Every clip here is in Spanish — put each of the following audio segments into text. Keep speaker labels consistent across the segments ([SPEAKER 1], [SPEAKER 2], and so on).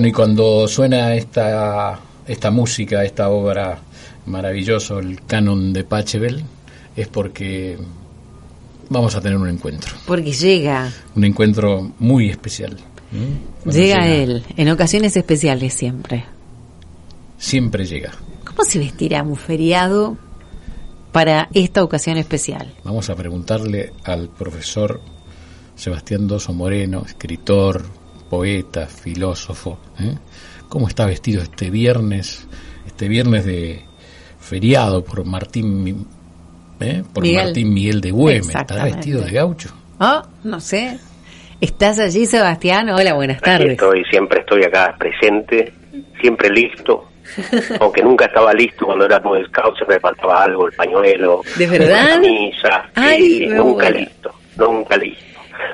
[SPEAKER 1] Bueno, y cuando suena esta, esta música, esta obra maravillosa, el canon de Pachelbel, es porque vamos a tener un encuentro.
[SPEAKER 2] Porque llega.
[SPEAKER 1] Un encuentro muy especial.
[SPEAKER 2] Llega, él, en ocasiones especiales siempre.
[SPEAKER 1] Siempre llega.
[SPEAKER 2] ¿Cómo se vestirá un feriado para esta ocasión especial?
[SPEAKER 1] Vamos a preguntarle al profesor Sebastián Doso Moreno, escritor, poeta, filósofo, ¿eh? ¿cómo está vestido este viernes, este viernes de feriado por Martín, ¿eh? por
[SPEAKER 2] Miguel.
[SPEAKER 1] Martín Miguel de Güemes? ¿Estará vestido de gaucho?
[SPEAKER 2] Oh, no sé. ¿Estás allí, Sebastián? Hola, buenas
[SPEAKER 3] Aquí
[SPEAKER 2] tardes.
[SPEAKER 3] estoy, siempre estoy acá presente, siempre listo. Aunque nunca estaba listo cuando era Boy Scout, siempre me faltaba algo, el pañuelo,
[SPEAKER 2] ¿De verdad?
[SPEAKER 3] la camisa,
[SPEAKER 2] Ay,
[SPEAKER 3] sí, nunca
[SPEAKER 2] muero.
[SPEAKER 3] listo, nunca listo.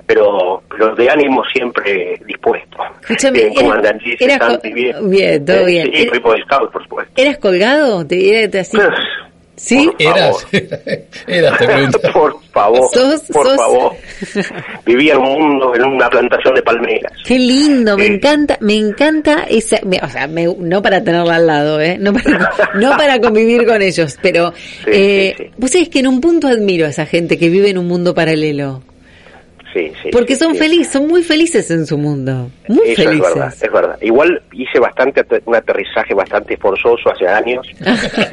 [SPEAKER 3] Pero, pero de ánimo siempre dispuesto.
[SPEAKER 2] Escúchame,
[SPEAKER 3] Eh, ¿cómo
[SPEAKER 2] era-
[SPEAKER 3] andan, Gis?
[SPEAKER 2] era
[SPEAKER 3] ¿Están
[SPEAKER 2] co-
[SPEAKER 3] bien?
[SPEAKER 2] bien, todo
[SPEAKER 3] Eh,
[SPEAKER 2] bien.
[SPEAKER 3] Sí, soy Boy Scout, por supuesto.
[SPEAKER 2] ¿Eras colgado? ¿Te, era así? ¿Sí?
[SPEAKER 3] Por
[SPEAKER 1] Eras, eras, te.
[SPEAKER 3] Por favor,
[SPEAKER 2] Sos-
[SPEAKER 3] por
[SPEAKER 2] sos-
[SPEAKER 3] favor. Vivía en un mundo, en una plantación de palmeras.
[SPEAKER 2] Qué lindo, me
[SPEAKER 3] Sí.
[SPEAKER 2] encanta, me encanta esa, me- o sea, me- no para tenerla al lado, ¿eh? no, para, no para convivir con ellos, pero
[SPEAKER 3] Sí,
[SPEAKER 2] eh,
[SPEAKER 3] sí, sí.
[SPEAKER 2] vos sabés que en un punto admiro a esa gente que vive en un mundo paralelo,
[SPEAKER 3] Sí, sí.
[SPEAKER 2] porque son
[SPEAKER 3] sí.
[SPEAKER 2] felices, son muy felices en su mundo, muy
[SPEAKER 3] Eso es
[SPEAKER 2] felices.
[SPEAKER 3] verdad, es verdad. Igual hice bastante un aterrizaje bastante forzoso hace años.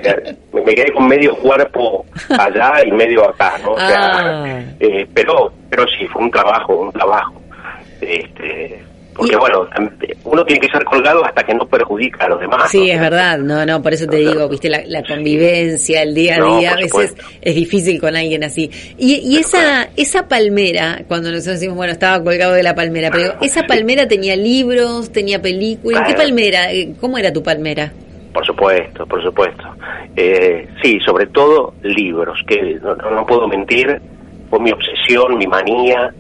[SPEAKER 3] Eh, me me quedé con medio cuerpo allá y medio acá, ¿no? O sea,
[SPEAKER 2] Ah.
[SPEAKER 3] eh, pero, pero sí, fue un trabajo, un trabajo. Este, porque
[SPEAKER 2] Y-
[SPEAKER 3] bueno, uno tiene que ser colgado hasta que no perjudica a los demás.
[SPEAKER 2] Sí,
[SPEAKER 3] ¿no?
[SPEAKER 2] es verdad, no, no, por eso te digo, viste, la, la convivencia, el día a
[SPEAKER 3] No,
[SPEAKER 2] día, a veces es difícil con alguien así. Y, y esa, esa palmera, cuando nosotros decimos, bueno, estaba colgado de la palmera, pero esa palmera tenía libros, tenía películas, ¿qué palmera? Eh, ¿Cómo era tu palmera?
[SPEAKER 3] Por supuesto, por supuesto. Eh, sí, sobre todo libros, que no- no puedo mentir, fue mi obsesión, mi manía.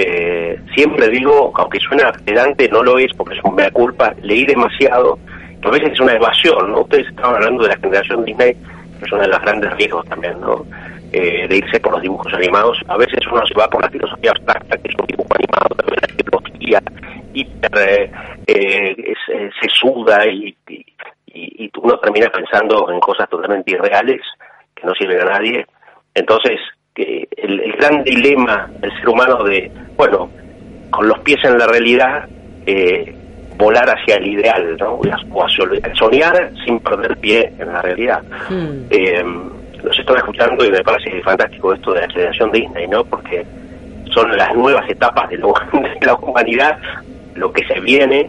[SPEAKER 3] Eh, siempre digo, aunque suena pedante, no lo es porque es un mea culpa, leí demasiado, a veces es una evasión, ¿no? Ustedes estaban hablando de la generación Disney, que es uno de los grandes riesgos también, ¿no? Eh, de irse por los dibujos animados. A veces uno se va por la filosofía abstracta, que es un dibujo animado, también la tecnología hiper eh, eh, eh, se suda y, y- y uno termina pensando en cosas totalmente irreales que no sirven a nadie. Entonces, que el, el gran dilema del ser humano de, bueno, con los pies en la realidad, eh, volar hacia el ideal, ¿no? O hacia- soñar sin perder pie en la realidad.
[SPEAKER 2] Hmm.
[SPEAKER 3] Eh, los estaba escuchando y me parece fantástico esto de la generación Disney, ¿no? Porque son las nuevas etapas de, lo- de la humanidad, lo que se viene,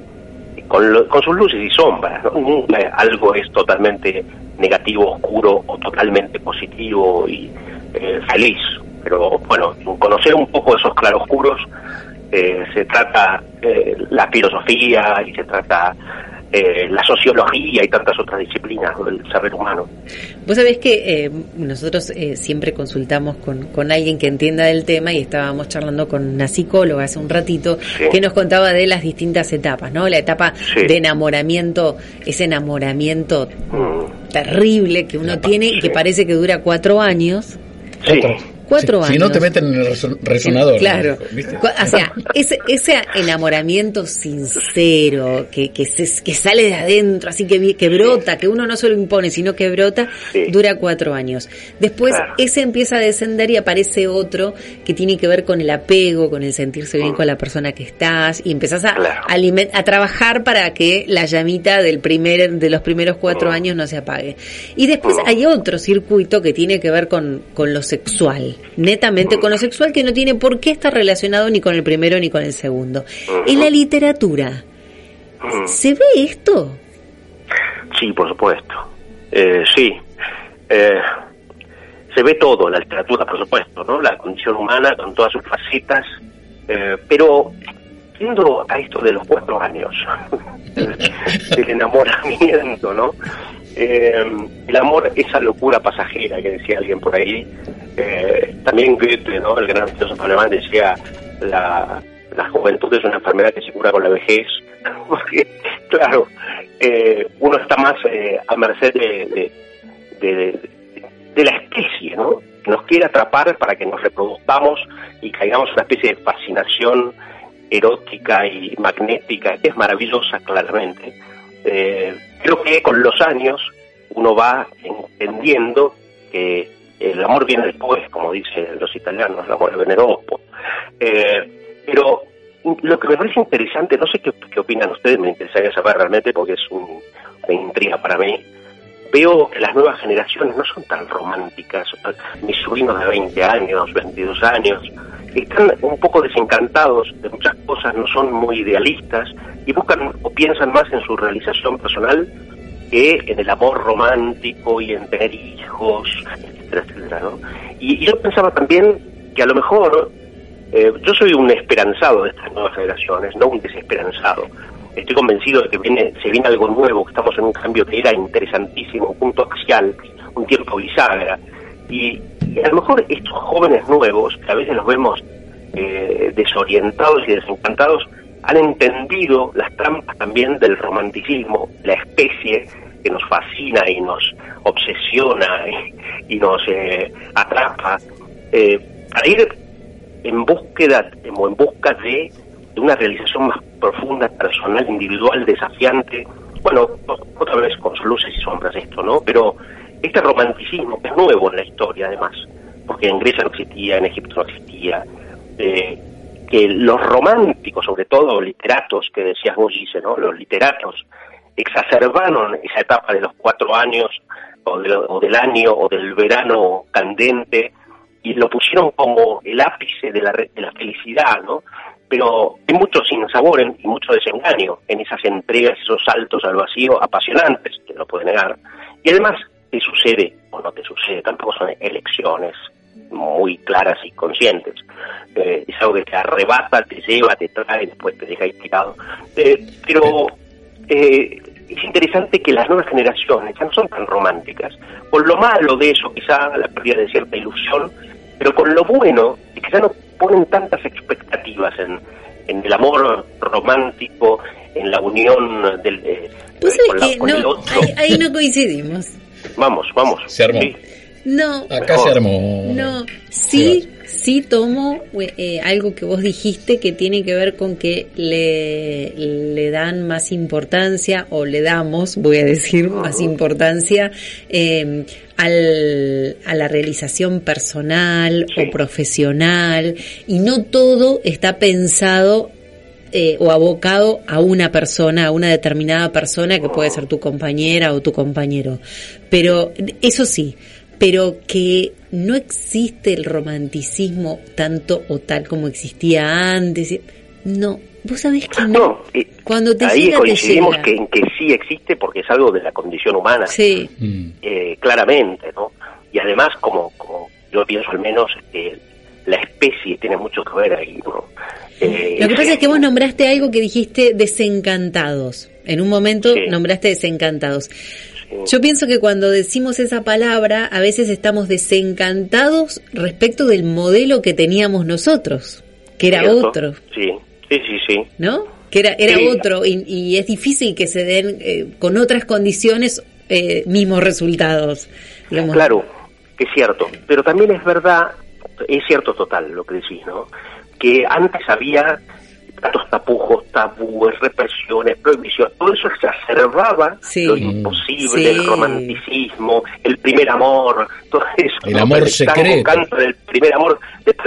[SPEAKER 3] con, lo- con sus luces y sombras, ¿no? Nunca algo es totalmente negativo, oscuro o totalmente positivo y eh, feliz. Pero bueno, conocer un poco esos claroscuros eh, se trata eh, la filosofía y se trata eh, la sociología y tantas otras disciplinas del ser humano.
[SPEAKER 2] Vos sabés que eh, nosotros eh, siempre consultamos con, con alguien que entienda del tema y estábamos charlando con una psicóloga hace un ratito
[SPEAKER 3] Sí.
[SPEAKER 2] que nos contaba de las distintas etapas, ¿no? La etapa
[SPEAKER 3] Sí.
[SPEAKER 2] de enamoramiento, ese enamoramiento
[SPEAKER 3] Mm.
[SPEAKER 2] terrible que uno tiene y que parece que dura cuatro años.
[SPEAKER 3] Sí.
[SPEAKER 2] Cuatro
[SPEAKER 1] Si- Si no
[SPEAKER 2] años.
[SPEAKER 1] te meten en el reso- resonador.
[SPEAKER 2] Claro. O sea, ese, ese enamoramiento sincero, que, que, se- que sale de adentro, así que, que brota, que uno no solo impone, sino que brota,
[SPEAKER 3] Sí.
[SPEAKER 2] dura cuatro años. Después
[SPEAKER 3] Claro.
[SPEAKER 2] ese empieza a descender y aparece otro que tiene que ver con el apego, con el sentirse bien con la persona que estás, y empezás a,
[SPEAKER 3] Mm. Claro.
[SPEAKER 2] a trabajar para que la llamita del primer, de los primeros cuatro
[SPEAKER 3] Mm.
[SPEAKER 2] años no se apague. Y después
[SPEAKER 3] Mm.
[SPEAKER 2] hay otro circuito que tiene que ver con, con lo sexual, netamente con lo sexual que no tiene por qué estar relacionado ni con el primero ni con el segundo. En la literatura. ¿se ve esto?
[SPEAKER 3] Sí, por supuesto. Eh, sí. Eh, se ve todo en la literatura, por supuesto, ¿no? La condición humana con todas sus facetas. Eh, pero, yendo a esto de los cuatro años, del enamoramiento, ¿no? Eh, el amor, esa locura pasajera que decía alguien por ahí. Eh, también Goethe, ¿no? El gran filósofo alemán decía la, la juventud es una enfermedad que se cura con la vejez. Porque, claro, eh, uno está más eh, a merced de, de, la especie, ¿no? Nos quiere atrapar para que nos reproduzcamos y caigamos en una especie de fascinación erótica y magnética, es maravillosa claramente. Eh, creo que con los años uno va entendiendo que el amor viene después, como dicen los italianos, el amor viene dopo. Eh, pero lo que me parece interesante, no sé qué, opinan ustedes, me interesaría saber realmente porque es un, una intriga para mí. Veo que las nuevas generaciones no son tan románticas. Mis sobrinos de 20 años, 22 años, están un poco desencantados de muchas cosas, no son muy idealistas y buscan o piensan más en su realización personal que en el amor romántico y en tener hijos, etcétera, etcétera, ¿no? Y, yo pensaba también que a lo mejor eh, yo soy un esperanzado de estas nuevas generaciones, no un desesperanzado. Estoy convencido de que viene, se viene algo nuevo, que estamos en un cambio que era interesantísimo, un punto axial, un tiempo bisagra. Y, a lo mejor estos jóvenes nuevos, que a veces los vemos eh, desorientados y desencantados, han entendido las trampas también del romanticismo, la especie que nos fascina y nos obsesiona y, nos eh, atrapa, eh, para ir en búsqueda o en busca de, una realización más profunda, personal, individual, desafiante. Bueno, otra vez con sus luces y sombras esto, ¿no? Pero este romanticismo que es nuevo en la historia además, porque en Grecia no existía, en Egipto no existía, eh, que los románticos, sobre todo literatos, que decías vos, Gise, ¿no? Los literatos exacerbaron esa etapa de los cuatro años, o, del año, o del verano candente, y lo pusieron como el ápice de la, de la felicidad, ¿no? Pero hay mucho sinsabor y mucho desengaño en esas entregas, esos saltos al vacío apasionantes, que no puede negar. Y además, te sucede o no te sucede, tampoco son elecciones muy claras y conscientes. Eh, es algo que te arrebata, te lleva, te trae, después te deja inspirado. Eh, pero eh, es interesante que las nuevas generaciones ya no son tan románticas. Con lo malo de eso, quizá la pérdida de cierta ilusión, pero con lo bueno, es que ya no ponen tantas expectativas en, en el amor romántico, en la unión del, eh,
[SPEAKER 2] con, el otro. Ahí, no coincidimos.
[SPEAKER 3] Vamos, vamos.
[SPEAKER 1] Se armó.
[SPEAKER 2] No.
[SPEAKER 1] Acá se armó.
[SPEAKER 2] No, sí, sí tomo eh, algo que vos dijiste que tiene que ver con que le, le dan más importancia, o le damos, voy a decir, más importancia eh, al, a la realización personal o profesional, y no todo está pensado eh, o abocado a una persona, a una determinada persona que puede ser tu compañera o tu compañero. Pero eso sí, pero que no existe el romanticismo tanto o tal como existía antes. No, vos sabés que no.
[SPEAKER 3] Cuando te ahí coincidimos Que, en que sí existe porque es algo de la condición humana.
[SPEAKER 2] Sí.
[SPEAKER 3] Eh, claramente, ¿no? Y además, como, como yo pienso al menos, que la especie tiene mucho que ver ahí, ¿no?
[SPEAKER 2] Eh, Lo que pasa es que vos nombraste algo que dijiste desencantados. En un momento nombraste desencantados. Yo pienso que cuando decimos esa palabra, a veces estamos desencantados respecto del modelo que teníamos nosotros, que era otro.
[SPEAKER 3] Sí, sí, sí, sí.
[SPEAKER 2] ¿No? Que era, era otro y, es difícil que se den eh, con otras condiciones eh, mismos resultados.
[SPEAKER 3] Claro, es cierto, pero también es verdad, es cierto total lo que decís, ¿no? Que antes había tantos tapujos, tabúes, represiones, prohibiciones, todo eso exacerbaba lo imposible, el romanticismo, el primer amor, todo eso.
[SPEAKER 1] El amor secreto.
[SPEAKER 3] canto del primer amor.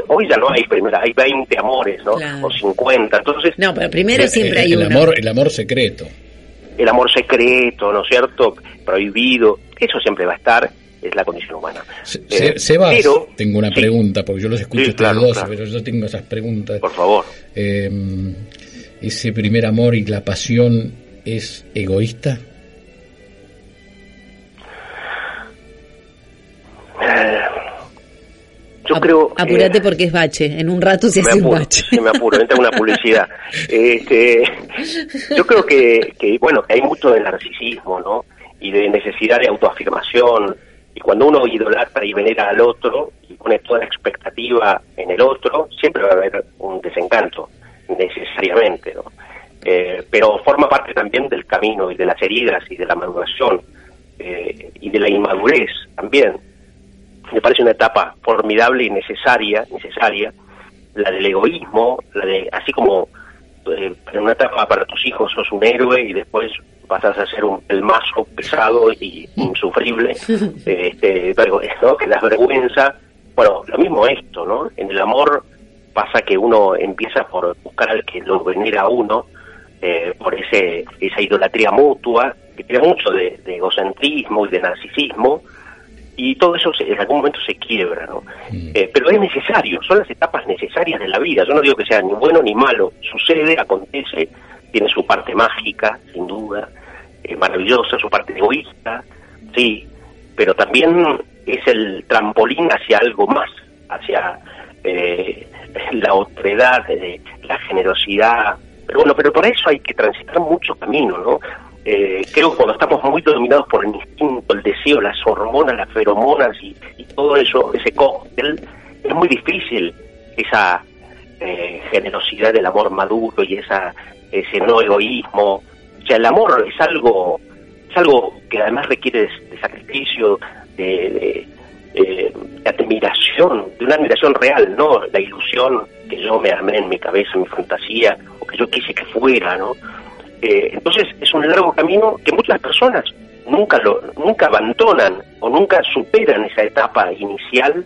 [SPEAKER 3] Hoy ya no hay primera, hay 20 amores, ¿no? O 50. Entonces,
[SPEAKER 2] no, pero primero siempre hay
[SPEAKER 1] el Amor, el amor secreto.
[SPEAKER 3] El amor secreto, ¿no es cierto? Prohibido. Eso siempre va a estar es la condición humana.
[SPEAKER 1] Se, eh, pero, tengo una pregunta, porque yo los escucho sí, dos, pero yo tengo esas preguntas.
[SPEAKER 3] Por favor.
[SPEAKER 1] Em, ¿Ese primer amor y la pasión es egoísta?
[SPEAKER 3] Eh, yo creo.
[SPEAKER 2] Apúrate porque es bache. En un rato se hace un bache.
[SPEAKER 3] me apuro, entra una publicidad. Este, yo creo que, que, bueno, que hay mucho de narcisismo, ¿no? Y de necesidad de autoafirmación, y cuando uno idolatra y venera al otro y pone toda la expectativa en el otro, siempre va a haber un desencanto, necesariamente, ¿no? Eh, pero forma parte también del camino y de las heridas y de la maduración eh, y de la inmadurez también. Me parece una etapa formidable y necesaria, necesaria, la del egoísmo, la de así como eh, en una etapa para tus hijos sos un héroe y después pasas a ser un, el mazo pesado y insufrible, este, ¿no? que da vergüenza. Bueno, lo mismo esto, ¿no? En el amor pasa que uno empieza por buscar al que lo venera a uno, eh, por ese esa idolatría mutua, que tiene mucho de, de egocentrismo y de narcisismo, y todo eso en algún momento se quiebra, ¿no? Mm. Eh, pero es necesario, son las etapas necesarias de la vida. Yo no digo que sea ni bueno ni malo, sucede, acontece, tiene su parte mágica, sin duda, eh, maravillosa, su parte egoísta, sí, pero también es el trampolín hacia algo más, hacia eh, la otredad, la generosidad. Pero bueno, pero por eso hay que transitar mucho camino, ¿no? Eh, creo que cuando estamos muy dominados por el instinto, el deseo, las hormonas, las feromonas y, todo eso, ese cóctel, es muy difícil esa eh, generosidad del amor maduro y esa ese no egoísmo. O sea, el amor es algo es algo que además requiere de, sacrificio, de, admiración, de una admiración real, no la ilusión que yo me armé en mi cabeza, en mi fantasía, o que yo quise que fuera, ¿no? Eh, entonces es un largo camino que muchas personas nunca lo nunca abandonan o nunca superan esa etapa inicial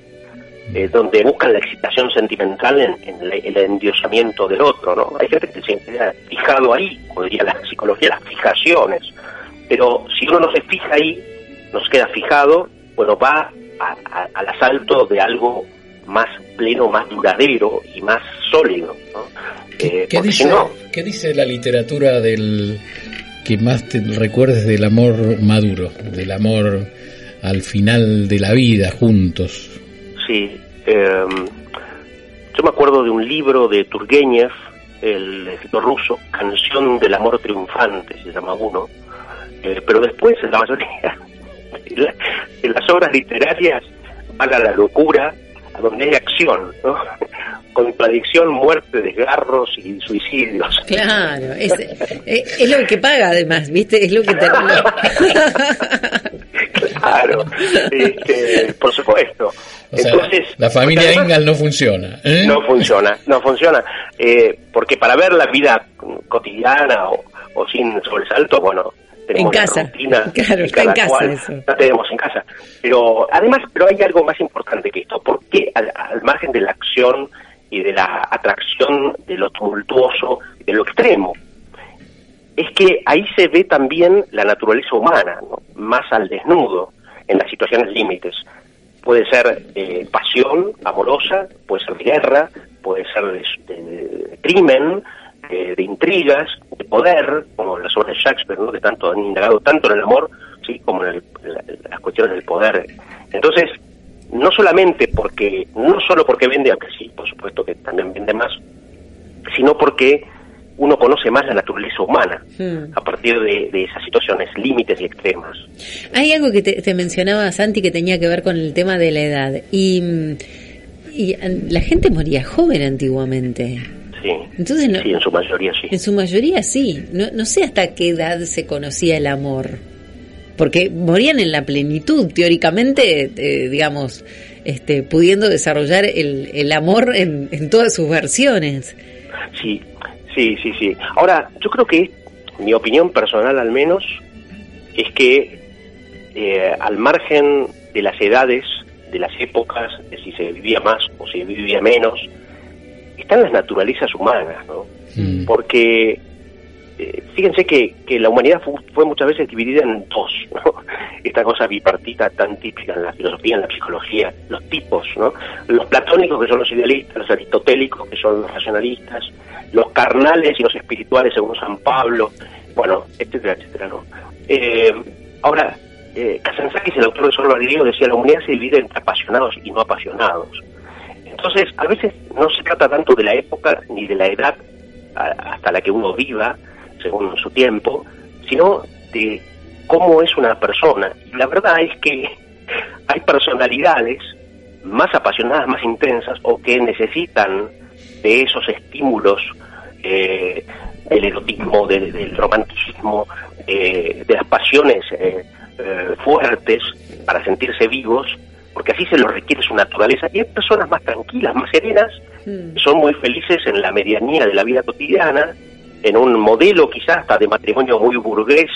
[SPEAKER 3] eh, donde buscan la excitación sentimental en, el endiosamiento del otro, ¿no? Hay gente que se queda fijado ahí, como diría la psicología, las fijaciones. Pero si uno no se fija ahí, nos queda fijado, bueno, va al asalto de algo más pleno, más duradero y más sólido, ¿no?
[SPEAKER 1] ¿Qué, eh, dice, ¿Qué dice la literatura del que más te recuerdes del amor maduro, del amor al final de la vida juntos?
[SPEAKER 3] Sí, em, yo me acuerdo de un libro de Turgenev, el escritor ruso, Canción del amor triunfante, se llama uno, eh, pero después la mayoría de las obras literarias van a la locura, a donde hay acción, ¿no? contradicción, muerte, desgarros y suicidios.
[SPEAKER 2] Claro, es, eh, es, lo que paga además, ¿viste? Es lo que termina.
[SPEAKER 3] claro, este, por supuesto. Entonces,
[SPEAKER 1] la familia Engel no funciona.
[SPEAKER 3] ¿eh? No funciona, no funciona. Eh, porque para ver la vida cotidiana o, o sin sobresalto, bueno,
[SPEAKER 2] en casa. claro, está en casa eso.
[SPEAKER 3] La tenemos en casa. Pero además, pero hay algo más importante que esto. porque al, al margen de la acción y de la atracción de lo tumultuoso, de lo extremo. Es que ahí se ve también la naturaleza humana, más al desnudo, en las situaciones límites. Puede ser eh, pasión amorosa, puede ser guerra, puede ser de, crimen, eh, de intrigas, de poder, como las obras de Shakespeare, que tanto han indagado tanto en el amor, sí, como en, las cuestiones del poder. Entonces, no solamente porque, no solo porque vende, aunque sí, por supuesto que también vende más, sino porque uno conoce más la naturaleza humana hmm. a partir de, esas situaciones, límites y extremas.
[SPEAKER 2] Hay algo que te, mencionaba Santi que tenía que ver con el tema de la edad y, y la gente moría joven antiguamente.
[SPEAKER 3] Sí, Entonces sí, en su mayoría sí.
[SPEAKER 2] En su mayoría sí. No, no sé hasta qué edad se conocía el amor porque morían en la plenitud, teóricamente, eh, digamos, este, pudiendo desarrollar el, el amor en, en, todas sus versiones.
[SPEAKER 3] Sí, sí, sí, sí. Ahora, yo creo que mi opinión personal al menos es que eh, al margen de las edades, de las épocas, de si se vivía más o si se vivía menos, están las naturalezas humanas, ¿no? Mm. Porque eh, fíjense que, que, la humanidad fue, muchas veces dividida en dos, esta cosa bipartita tan típica en la filosofía, en la psicología, los tipos, ¿no? los platónicos que son los idealistas, los aristotélicos que son los racionalistas, los carnales y los espirituales según San Pablo, bueno, etcétera, etcétera. ¿no? Eh, ahora, eh, el autor de Solo Griego, decía la humanidad se divide entre apasionados y no apasionados. Entonces, a veces no se trata tanto de la época ni de la edad hasta la que uno viva, según su tiempo, sino de cómo es una persona. Y la verdad es que hay personalidades más apasionadas, más intensas, o que necesitan de esos estímulos eh, del erotismo, del, romanticismo, de las pasiones eh, eh, fuertes para sentirse vivos, porque así se lo requiere su naturaleza. Y hay personas más tranquilas, más serenas,
[SPEAKER 2] Mm.
[SPEAKER 3] que son muy felices en la medianía de la vida cotidiana, en un modelo quizás hasta de matrimonio muy burgués,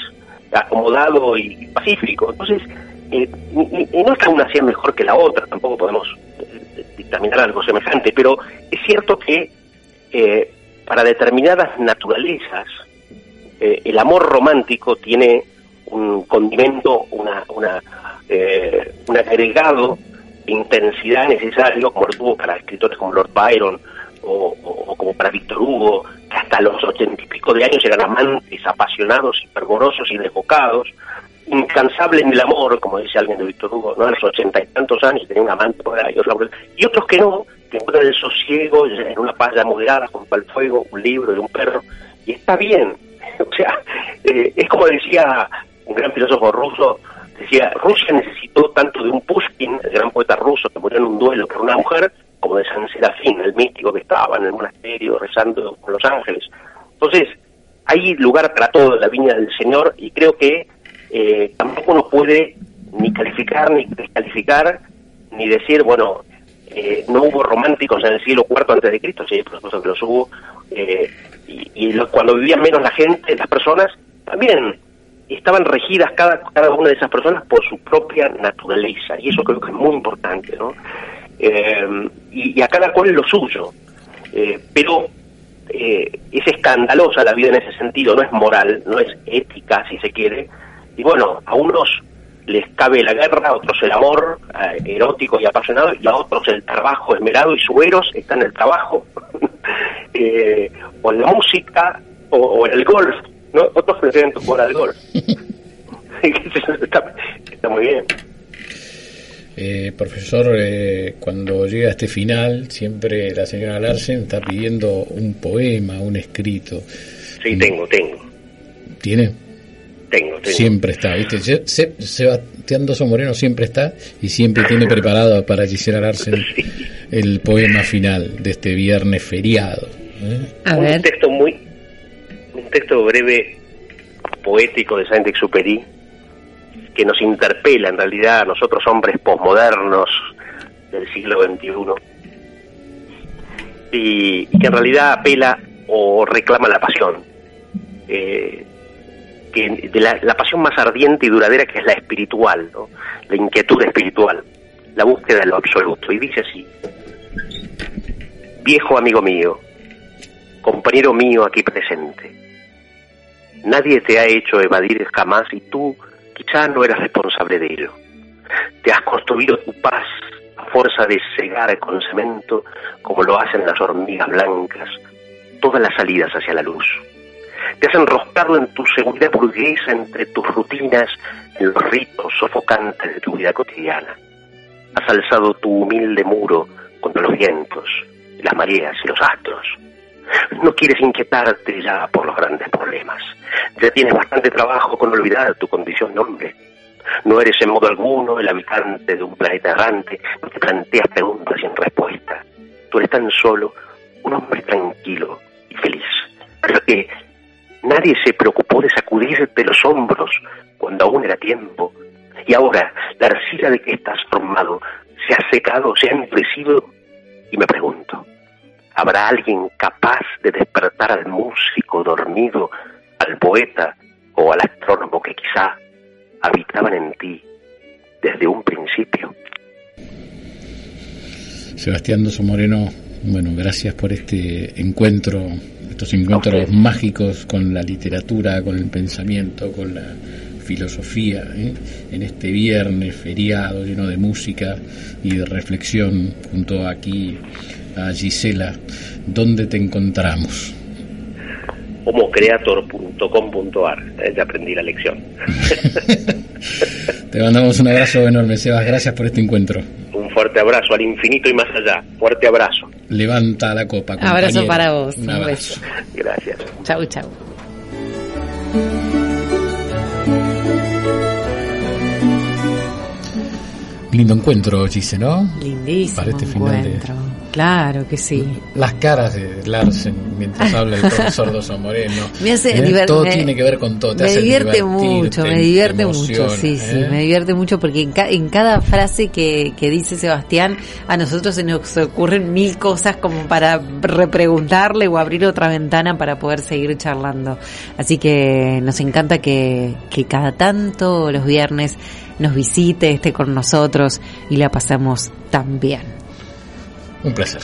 [SPEAKER 3] acomodado y pacífico. Entonces, eh, no está una así mejor que la otra, tampoco podemos eh, dictaminar algo semejante, pero es cierto que eh, para determinadas naturalezas, eh, el amor romántico tiene un condimento, una, una, un agregado de intensidad necesario, como lo tuvo para escritores como Lord Byron o- o como para Víctor Hugo, que hasta los ochenta y pico de años eran amantes apasionados y fervorosos y desbocados, incansables en el amor, como dice alguien de Víctor Hugo, ¿no? a los ochenta y tantos años tenía un amante por ahí, y otros que no, que encuentran el sosiego en una playa moderada junto al fuego, un libro de un perro, y está bien. O sea, eh, es como decía un gran filósofo ruso, decía, Rusia necesitó tanto de un Pushkin, el gran poeta ruso que murió en un duelo por una mujer, de San Serafín, el místico que estaba en el monasterio rezando con los ángeles. Entonces, hay lugar para todo en la viña del Señor y creo que eh, tampoco uno puede ni calificar ni descalificar ni decir, bueno, eh, no hubo románticos en el siglo IV antes de Cristo, sí, por supuesto que los hubo, eh, y, cuando vivían menos la gente, las personas, también estaban regidas cada, cada una de esas personas por su propia naturaleza, y eso creo que es muy importante, ¿no? Eh, y, y a cada cual lo suyo, Eh, pero eh, es escandalosa la vida en ese sentido, no es moral, no es ética, si se quiere, y bueno, a unos les cabe la guerra, a otros el amor eh, erótico y apasionado, y a otros el trabajo esmerado, y su eros está en el trabajo, eh, o en la música, o, o en el golf, ¿no? Otros prefieren jugar al golf. está, está muy bien.
[SPEAKER 1] Eh, profesor, eh, cuando llega a este final, siempre la señora Larsen está pidiendo un poema, un escrito.
[SPEAKER 3] Sí, tengo, tengo,
[SPEAKER 1] ¿Tiene?
[SPEAKER 3] tengo, tengo.
[SPEAKER 1] Siempre está, ¿viste? Se- Se- Sebastián Doso Moreno siempre está y siempre tiene preparado para Gisela Larsen el poema final de este viernes feriado. ¿eh?
[SPEAKER 2] A
[SPEAKER 3] un
[SPEAKER 2] ver,
[SPEAKER 3] texto muy un texto breve poético de Saint-Exupéry que nos interpela en realidad a nosotros hombres posmodernos del siglo XXI y, que en realidad apela o reclama la pasión. Eh, de la, pasión más ardiente y duradera que es la espiritual la inquietud espiritual la búsqueda de lo absoluto. Y dice así viejo amigo mío compañero mío aquí presente. Nadie te ha hecho evadir jamás y tú quizá no eras responsable de ello. Te has construido tu paz a fuerza de cegar con cemento, como lo hacen las hormigas blancas, todas las salidas hacia la luz. Te has enroscado en tu seguridad burguesa entre tus rutinas, en los ritos sofocantes de tu vida cotidiana. Has alzado tu humilde muro contra los vientos, las mareas y los astros. No quieres inquietarte ya por los grandes problemas. Ya tienes bastante trabajo con olvidar tu condición de hombre. No eres en modo alguno el habitante de un planeta errante, no te planteas preguntas sin respuesta. Tú eres tan solo un hombre tranquilo y feliz. Pero que nadie se preocupó de sacudirte los hombros cuando aún era tiempo. Y ahora la arcilla de que estás formado se ha secado, se ha endurecido. Y me pregunto, ¿Habrá alguien capaz de despertar al músico dormido, al poeta o al astrónomo que quizá habitaban en ti desde un principio?
[SPEAKER 1] Sebastián Doso Moreno, bueno, gracias por este encuentro, estos encuentros mágicos con la literatura, con el pensamiento, con la filosofía, ¿eh? en este viernes feriado lleno de música y de reflexión, junto aquí a Gisela, ¿dónde te encontramos?
[SPEAKER 3] homocreator.com.ar, eh, ya aprendí la lección.
[SPEAKER 1] Te mandamos un abrazo enorme, Sebas, gracias por este encuentro.
[SPEAKER 3] Un fuerte abrazo al infinito y más allá. Fuerte abrazo.
[SPEAKER 1] Levanta la copa.
[SPEAKER 2] Abrazo para vos,
[SPEAKER 1] Un
[SPEAKER 2] un
[SPEAKER 1] abrazo.
[SPEAKER 3] Gracias.
[SPEAKER 2] chau, chau.
[SPEAKER 1] Lindo encuentro, Gise, ¿no?
[SPEAKER 2] Lindísimo
[SPEAKER 1] Para este final de-.
[SPEAKER 2] Claro que sí.
[SPEAKER 1] Las caras de Larsen mientras habla el profesor Doso Moreno.
[SPEAKER 2] Me hace
[SPEAKER 1] ¿eh? Todo tiene que ver con todo.
[SPEAKER 2] me divierte mucho, me divierte mucho, sí, sí, ¿eh? me divierte mucho porque en, en cada frase que, que, dice Sebastián, a nosotros se nos ocurren mil cosas como para repreguntarle o abrir otra ventana para poder seguir charlando. Así que nos encanta que, que cada tanto los viernes nos visite, esté con nosotros y la pasamos tan bien.
[SPEAKER 1] Un placer.